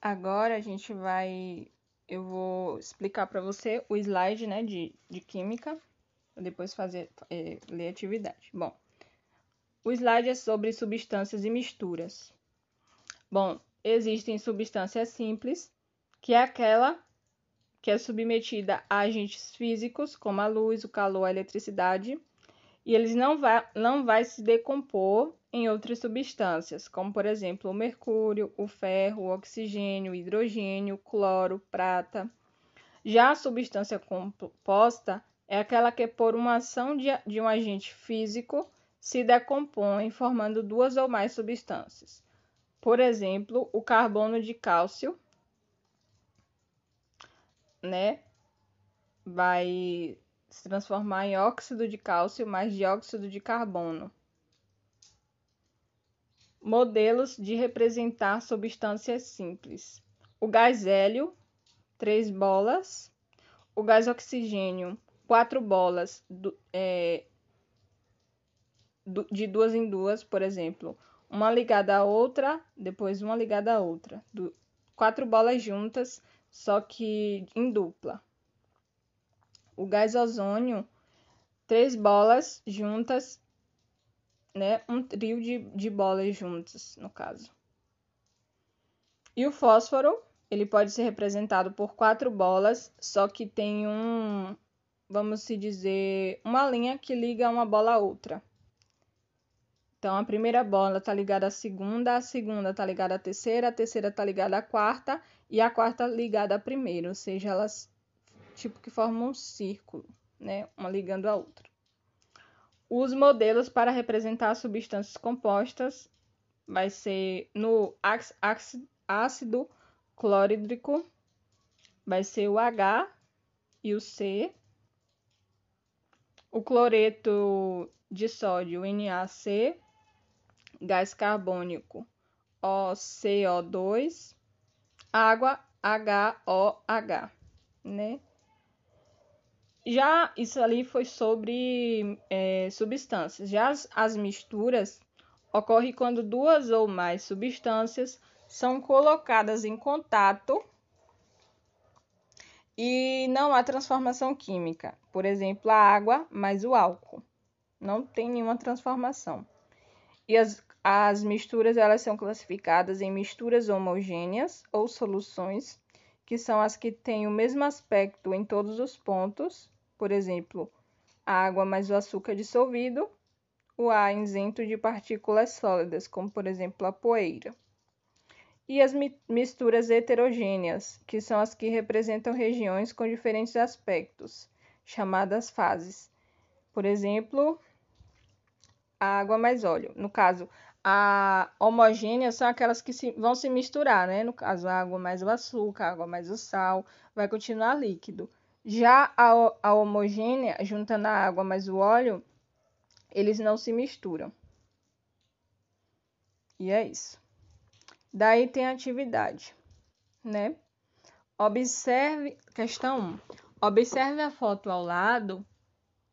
Agora a gente vai. Eu vou explicar para você o slide né, de, de química, depois fazer é, ler atividade. Bom, o slide é sobre substâncias e misturas. Bom, existem substâncias simples, que é aquela que é submetida a agentes físicos, como a luz, o calor, a eletricidade, e eles não vai, não vai se decompor em outras substâncias, como por exemplo o mercúrio, o ferro, o oxigênio, o hidrogênio, o cloro, prata. Já a substância composta é aquela que, por uma ação de, de um agente físico, se decompõe, formando duas ou mais substâncias. Por exemplo, o carbono de cálcio, né, vai se transformar em óxido de cálcio mais dióxido de carbono. Modelos de representar substâncias simples. O gás hélio, três bolas. O gás oxigênio, quatro bolas do, é, do, de duas em duas, por exemplo. Uma ligada à outra, depois uma ligada à outra. Do, quatro bolas juntas, só que em dupla. O gás ozônio, três bolas juntas né, um trio de, de bolas juntas, no caso. E o fósforo, ele pode ser representado por quatro bolas, só que tem um, vamos se dizer, uma linha que liga uma bola a outra. Então, a primeira bola está ligada à segunda, a segunda está ligada à terceira, a terceira está ligada à quarta e a quarta ligada à primeira, ou seja, elas tipo que formam um círculo, né, uma ligando a outra. Os modelos para representar substâncias compostas vai ser no ácido clorídrico, vai ser o H e o C. O cloreto de sódio, NaC, gás carbônico, OCO2, água, HOH, né? Já isso ali foi sobre é, substâncias. Já as, as misturas ocorrem quando duas ou mais substâncias são colocadas em contato e não há transformação química. Por exemplo, a água mais o álcool. Não tem nenhuma transformação. E as, as misturas elas são classificadas em misturas homogêneas ou soluções, que são as que têm o mesmo aspecto em todos os pontos por exemplo, a água mais o açúcar dissolvido, o ar isento de partículas sólidas, como por exemplo a poeira. E as misturas heterogêneas, que são as que representam regiões com diferentes aspectos, chamadas fases. Por exemplo, a água mais óleo. No caso, a homogênea são aquelas que se, vão se misturar, né? No caso, a água mais o açúcar, a água mais o sal, vai continuar líquido. Já a, a homogênea, juntando a água mais o óleo, eles não se misturam. E é isso. Daí tem a atividade, né? Observe, questão 1. Observe a foto ao lado.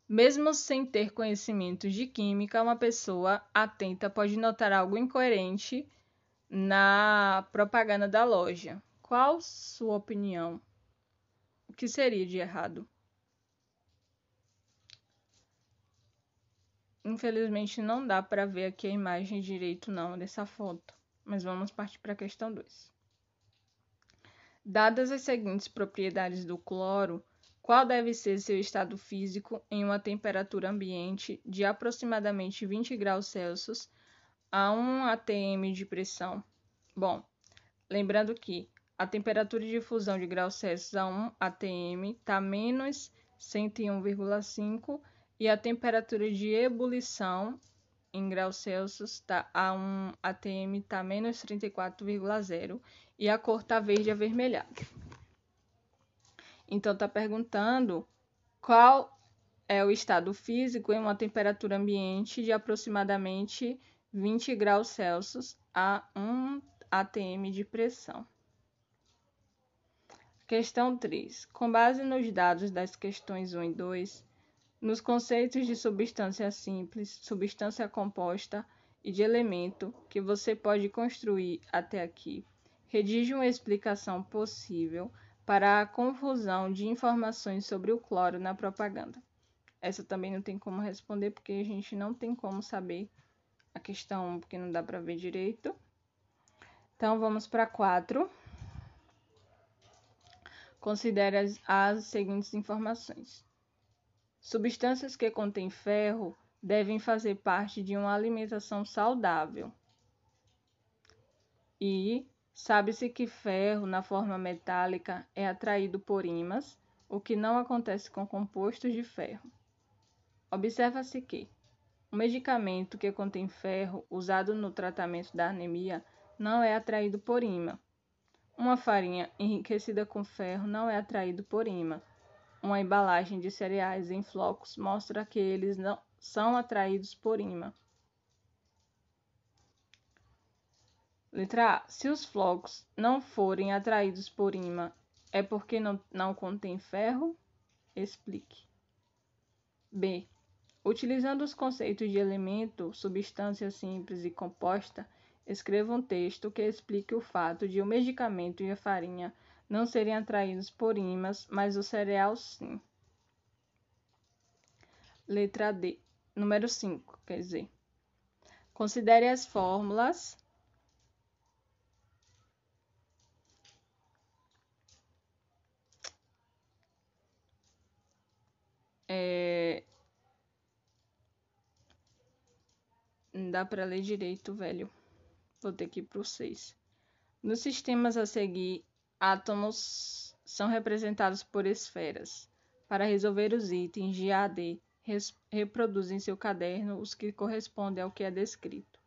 Mesmo sem ter conhecimentos de química, uma pessoa atenta pode notar algo incoerente na propaganda da loja. Qual sua opinião? O que seria de errado? Infelizmente não dá para ver aqui a imagem direito não dessa foto, mas vamos partir para a questão 2. Dadas as seguintes propriedades do cloro, qual deve ser seu estado físico em uma temperatura ambiente de aproximadamente 20 graus Celsius a 1 atm de pressão? Bom, lembrando que a temperatura de fusão de graus Celsius a 1 atm está menos 101,5 e a temperatura de ebulição em graus Celsius está a 1 atm está menos 34,0 e a cor está verde avermelhada. Então está perguntando qual é o estado físico em uma temperatura ambiente de aproximadamente 20 graus Celsius a 1 atm de pressão. Questão 3. Com base nos dados das questões 1 e 2, nos conceitos de substância simples, substância composta e de elemento que você pode construir até aqui, Redige uma explicação possível para a confusão de informações sobre o cloro na propaganda. Essa também não tem como responder porque a gente não tem como saber a questão, porque não dá para ver direito. Então vamos para 4. Considere as, as seguintes informações. Substâncias que contêm ferro devem fazer parte de uma alimentação saudável. E sabe-se que ferro, na forma metálica, é atraído por ímãs, o que não acontece com compostos de ferro. Observa-se que o medicamento que contém ferro usado no tratamento da anemia não é atraído por ímã. Uma farinha enriquecida com ferro não é atraído por ímã. Uma embalagem de cereais em flocos mostra que eles não são atraídos por ímã. Letra A. Se os flocos não forem atraídos por ímã, é porque não, não contém ferro? Explique. B. Utilizando os conceitos de elemento, substância simples e composta, escreva um texto que explique o fato de o medicamento e a farinha não serem atraídos por ímãs, mas o cereal sim. Letra D. Número 5, quer dizer. Considere as fórmulas é... Não dá para ler direito, velho. Vou ter que ir para o 6. Nos sistemas a seguir, átomos são representados por esferas. Para resolver os itens de A a em seu caderno os que correspondem ao que é descrito.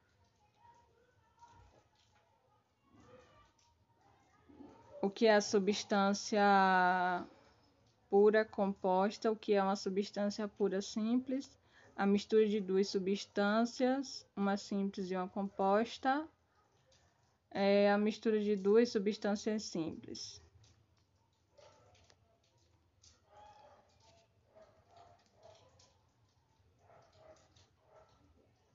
O que é a substância pura composta, o que é uma substância pura simples, a mistura de duas substâncias, uma simples e uma composta, é a mistura de duas substâncias simples.